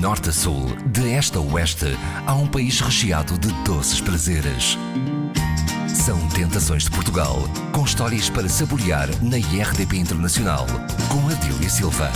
norte a sul, de este a oeste, há um país recheado de doces prazeres. São Tentações de Portugal, com histórias para saborear na IRDP Internacional, com Adília Silva.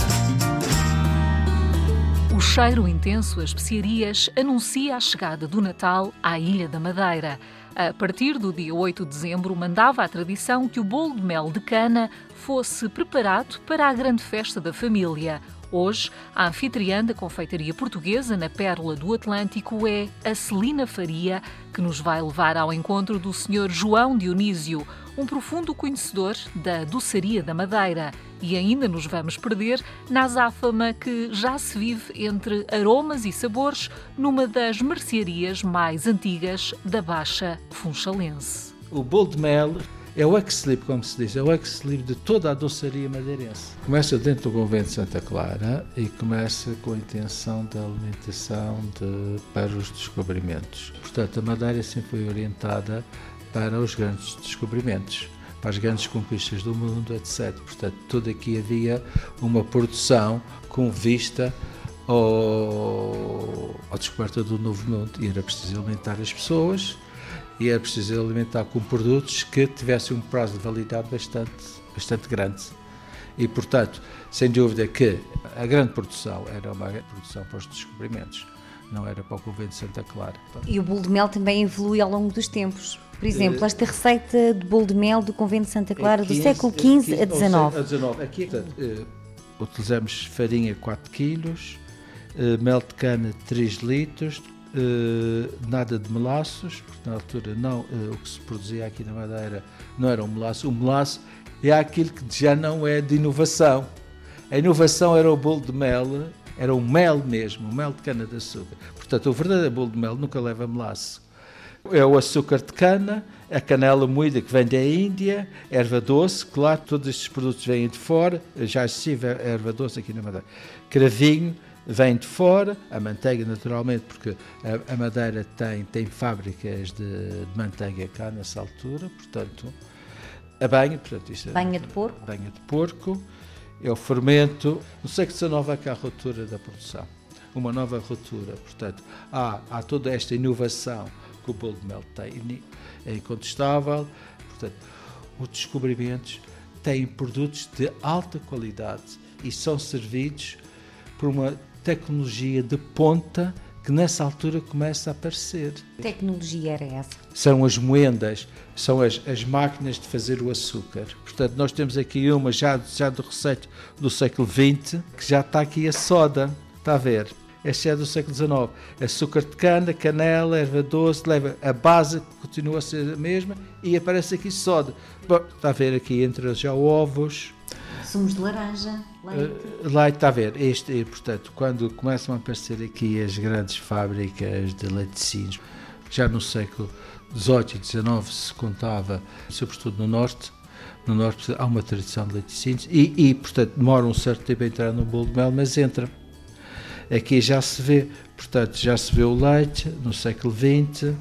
O cheiro intenso a especiarias anuncia a chegada do Natal à Ilha da Madeira. A partir do dia 8 de dezembro, mandava a tradição que o bolo de mel de cana fosse preparado para a grande festa da família. Hoje, a anfitriã da confeitaria portuguesa na Pérola do Atlântico é a Celina Faria, que nos vai levar ao encontro do Sr. João Dionísio, um profundo conhecedor da doçaria da Madeira. E ainda nos vamos perder na azáfama que já se vive entre aromas e sabores numa das mercearias mais antigas da Baixa Funchalense. O bolo de mel é o ex-libris, como se diz, é o ex-libris de toda a doçaria madeirense. Começa dentro do convento de Santa Clara e começa com a intenção da alimentação de, para os descobrimentos. Portanto, a Madeira sempre foi orientada para os grandes descobrimentos, para as grandes conquistas do mundo, etc. Portanto, tudo aqui havia uma produção com vista ao, à descoberta do novo mundo e era preciso alimentar as pessoas e era preciso alimentar com produtos que tivessem um prazo de validade bastante, bastante grande. E, portanto, sem dúvida que a grande produção era uma produção para os descobrimentos, não era para o convento de Santa Clara. E o bolo de mel também evolui ao longo dos tempos. Por exemplo, eh, esta receita de bolo de mel do convento de Santa Clara do século XV a XIX. A 19. Aqui, portanto, uh, utilizamos farinha 4 kg, uh, mel de cana 3 litros, Uh, nada de melaços, porque na altura não, uh, o que se produzia aqui na Madeira não era um melaço. O melaço é aquilo que já não é de inovação. A inovação era o bolo de mel, era o mel mesmo, o mel de cana-de-açúcar. Portanto, o verdadeiro bolo de mel nunca leva melaço. É o açúcar de cana, a canela moída que vem da Índia, erva doce, claro, todos estes produtos vêm de fora, já estive erva doce aqui na Madeira. Cravinho, vem de fora, a manteiga naturalmente, porque a, a Madeira tem, tem fábricas de, de, manteiga cá nessa altura, portanto, a banha, portanto, isto é banha de porco. Banha de porco, é o fermento, no século XIX é que há a ruptura da produção, uma nova ruptura, portanto, há, há toda esta inovação que o bolo de mel tem, é incontestável, portanto, os descobrimentos têm produtos de alta qualidade e são servidos por uma tecnologia de ponta que nessa altura começa a aparecer. Que tecnologia era essa? São as moendas, são as, as máquinas de fazer o açúcar. Portanto, nós temos aqui uma já, já do receito do século XX, que já está aqui a soda, está a ver? Esta é do século XIX. Açúcar de cana, canela, erva doce, leva a base, continua a ser a mesma, e aparece aqui soda. Bom, está a ver aqui entre já ovos, Sumos de laranja, leite. Uh, leite, está a ver. Este, portanto, quando começam a aparecer aqui as grandes fábricas de laticínios, já no século XVIII e XIX se contava, sobretudo no Norte, no Norte há uma tradição de laticínios e, e, portanto, demora um certo tempo a entrar no bolo de mel, mas entra. Aqui já se vê, portanto, já se vê o leite no século XX,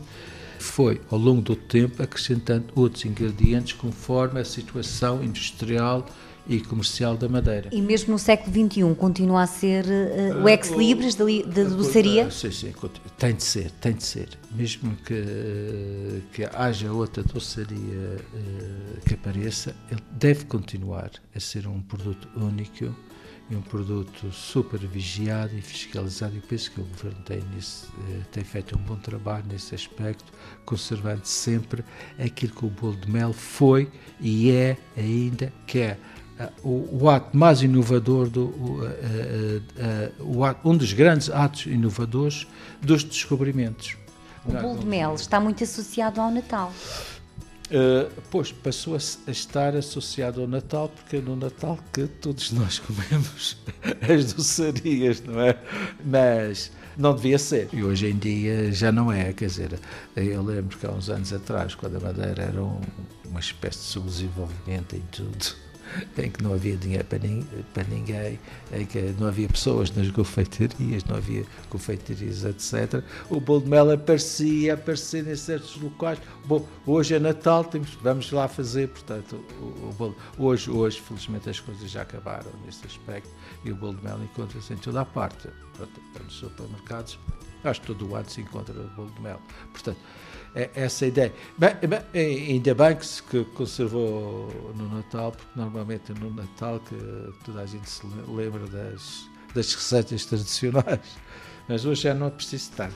foi, ao longo do tempo, acrescentando outros ingredientes conforme a situação industrial e comercial da Madeira. E mesmo no século XXI continua a ser uh, o ex-libris da, da doçaria? Sim, sim, tem de ser, tem de ser. Mesmo que, que haja outra doçaria uh, que apareça, ele deve continuar a ser um produto único e um produto super vigiado e fiscalizado. E penso que o Governo tem, nisso, eh, tem feito um bom trabalho nesse aspecto, conservando sempre aquilo que o bolo de mel foi e é ainda, que é o, o, ato mais inovador, do, o, o ato, um dos grandes atos inovadores dos descobrimentos. O bolo de mel está muito associado ao Natal. Uh, pois, passou a, a, estar associado ao Natal, porque é no Natal que todos nós comemos as doçarias, não é? Mas não devia ser. E hoje em dia já não é, quer dizer, eu lembro que há uns anos atrás, quando a Madeira era um, uma espécie de subdesenvolvimento em tudo, em que não havia dinheiro para, para ninguém, em que não havia pessoas nas confeitarias, não havia confeitarias, etc. O bolo de mel aparecia, aparecia em certos locais. Bom, hoje é Natal, temos, vamos lá fazer, portanto, o, o bolo, hoje, hoje, felizmente, as coisas já acabaram nesse aspecto e o bolo de mel encontra-se em toda a parte. Portanto, nos supermercados, acho que todo o ano se encontra bolo de mel. Portanto, é essa ideia. Bem, bem, ainda bem que se conservou no Natal, porque normalmente é no Natal que toda a gente se lembra das, das receitas tradicionais. Mas hoje já não é preciso tanto.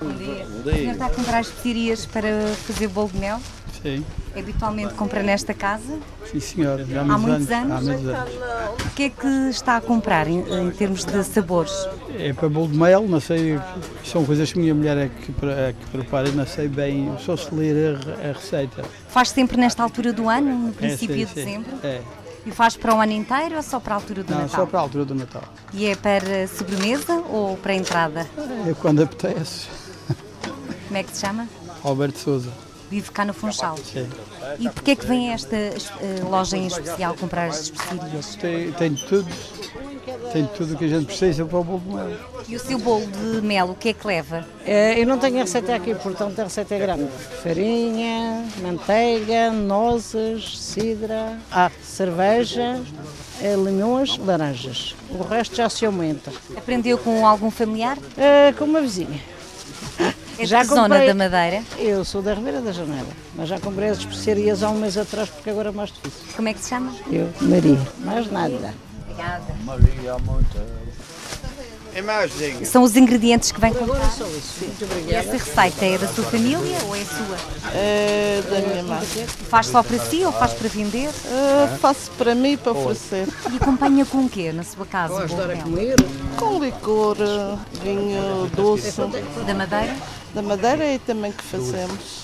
Bom dia. Bom dia. Senhor está a comprar especiarias para fazer bolo de mel? Sim. Habitualmente compra nesta casa? Sim, senhora. Já há, há muitos anos. anos? Há muitos anos. O que é que está a comprar em, em, termos de sabores? É para bolo de mel, não sei, são coisas que a minha mulher é que, é que prepara, não sei bem, só se ler a, a receita. Faz sempre nesta altura do ano, no princípio é, sim, de dezembro? É. E faz para o ano inteiro ou só para a altura do não, Natal? Não, só para a altura do Natal. E é para sobremesa ou para entrada? É quando apetece. Como é que se chama? Alberto Souza vive cá no Funchal. Sim. E porquê é que vem esta uh, loja em especial comprar as especiarias? Tem, tem tudo. Tem tudo que a gente precisa para o bolo de mel. E o seu bolo de mel, o que é que leva? É, eu não tenho a receita aqui, portanto a receita é grande. Farinha, manteiga, nozes, cidra, ah, cerveja, é, limões, laranjas. O resto já se aumenta. Aprendeu com algum familiar? Com uma vizinha. É já comprei... zona da Madeira? Eu sou da Ribeira da Janela, mas já comprei as especiarias há um mês atrás porque agora é mais difícil. Como é que se chama? Eu, Maria. Mais nada. Obrigada. Maria Monteiro. Imagens. São os ingredientes que vem comprar? Agora são isso. Muito obrigada. E essa receita é da sua família ou é sua? É da minha mãe. Faz só para si ou faz para vender? Uh, faço para mim e para oferecer. E acompanha com o quê na sua casa? Gosto de comer? Com licor, vinho doce. Da Madeira? Da Madeira e também que fazemos.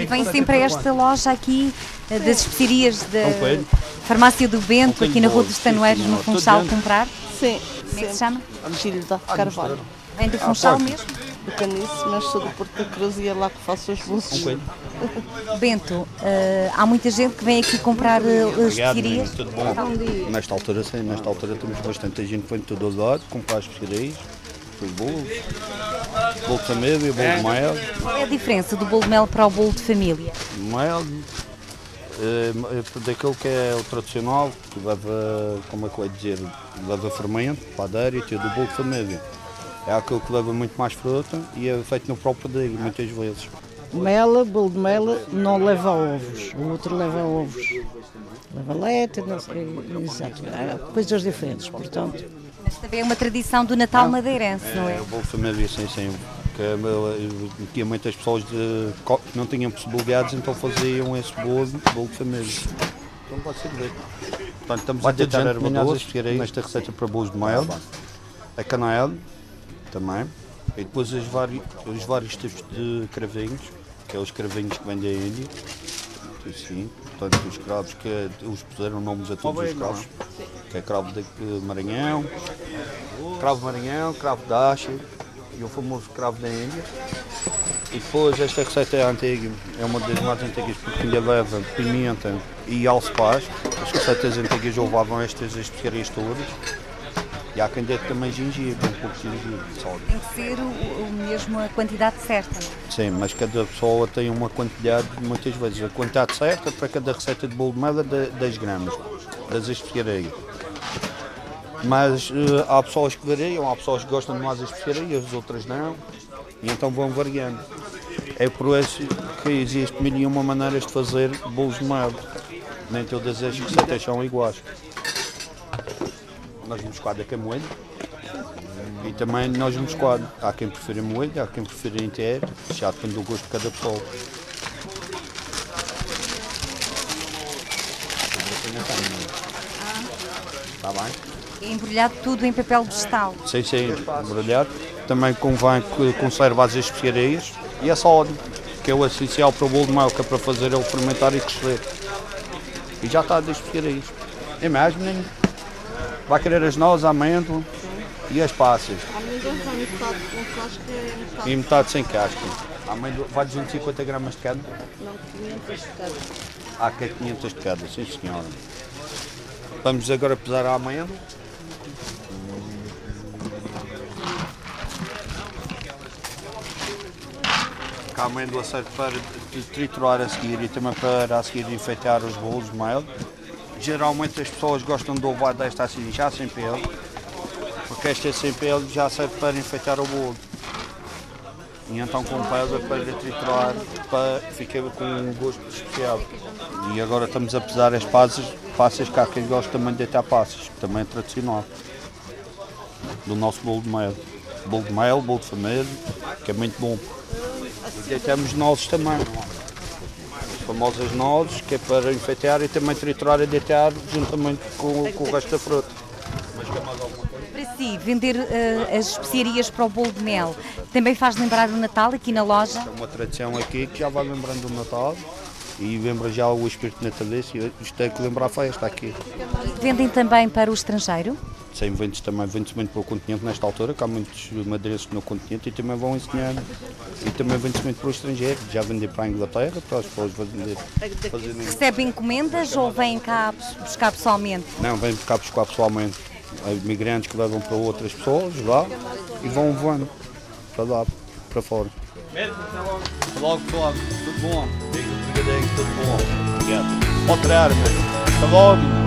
E vem sempre a esta loja aqui eh, das especiarias da Farmácia do Bento, aqui na Rua dos Tanoeiros, no Funchal, comprar? Sim. Como é que se chama? Gilda Carvalho. Vem do Funchal mesmo? Do Canice, mas sou do Porto da Cruz e é lá que faço os bolsos. Bento, uh, há muita gente que vem aqui comprar uh, especiarias. Tudo bom? bom nesta altura, sim, nesta altura temos bastante gente que vem de todo o lado comprar especiarias os bolos, bolo de família, bolo de mel. Qual é a diferença do bolo de mel para o bolo de família? Mel, é, daquilo que é o tradicional, que leva, como é que vai dizer, leva fermento, padeira e tudo, o bolo de família. É aquele que leva muito mais fruta e é feito no próprio dia, muitas vezes. Mel, bolo de mel, não leva ovos, o outro leva ovos. Leva leite, não sei, exato, coisas diferentes, portanto. Também é uma tradição do Natal madeirense, não é? É, o de família, sim, sim. Que tinha muitas pessoas de, que não tinham possibilidades, então faziam esse bolo, bolo de família. Então pode ser ver. Portanto, estamos a tentar erva doce, nesta receita para bolos de mel, a canela também, e depois os vários, os vários tipos de cravinhos, que é os cravinhos que vêm da Índia, sim, portanto os cravos que os puseram nomes a todos os cravos, que é cravo de Maranhão, cravo Maranhão, cravo da Acha e o famoso cravo da Índia. E depois esta receita é antiga, é uma das mais antigas porque ainda leva pimenta e alcepaz. As receitas antigas levavam estas especiarias todas. E há quem dê também gengibre, um pouco de gengibre, só. Tem que ser o, o, mesmo a quantidade certa, é? Sim, mas cada pessoa tem uma quantidade, muitas vezes, a quantidade certa para cada receita de bolo de mel é de 10 gramas das especiarias. Mas uh, há pessoas que variam, há pessoas que gostam de mais especiarias, as outras não, e então vão variando. É por isso que existe mil e uma maneiras de fazer bolos de mel. Nem todas as receitas são iguais nós moscada com moelho e também nós moscado. Há quem prefira moelho, há quem prefira inteiro, já depende do gosto de cada pessoa. Está bem? É embrulhado tudo em papel vegetal? Sim, sim, embrulhado. Também convém que conserve as especiarias e a sódio, que é o essencial para o bolo de mel, que é para fazer ele fermentar e crescer. E já está das especiarias. É mais, menino? Vai querer as nozes, amêndoa e as passas. Amêndoa vai metade com casca e metade. E metade sem casca. Amêndoa vai 250 gramas de cada? Não, 500 de cada. Há que 500 de cada, sim senhora. Vamos agora pesar amanhã. Cá amanhã do acerto para triturar a seguir e também para a seguir enfeitar os bolos de mel. Geralmente as pessoas gostam de levar desta assim já sem pele, porque esta sem pele já serve para enfeitar o bolo. E então com pele é para triturar, para ficar com um gosto especial. E agora estamos a pesar as passas, passas há quem gosta também de deitar passas, também é tradicional. Do nosso bolo de mel. Bolo de mel, bolo de família, que é muito bom. E deitamos nozes também. As famosas nozes, que é para enfeitar e também triturar e deitar juntamente com, com o resto da fruta. Para si, vender uh, as especiarias para o bolo de mel também faz lembrar o Natal aqui na loja? É uma tradição aqui que já vai lembrando o Natal e lembra já o espírito natalício. Isto tem que lembrar a festa aqui. Vendem também para o estrangeiro? Sem ventos também, ventos muito para o continente nesta altura, que há muitos madeirenses no continente e também vão ensinar. E também ventos muito para o estrangeiro, já vender para a Inglaterra, para as pessoas vender. Fazer... Recebem encomendas ou vêm cá buscar pessoalmente? Não, vêm cá buscar pessoalmente. Há imigrantes que levam para outras pessoas lá e vão voando para lá, para fora. Logo, logo, tudo bom? Obrigadinho, tudo bom. Obrigado. Tirar, Até logo.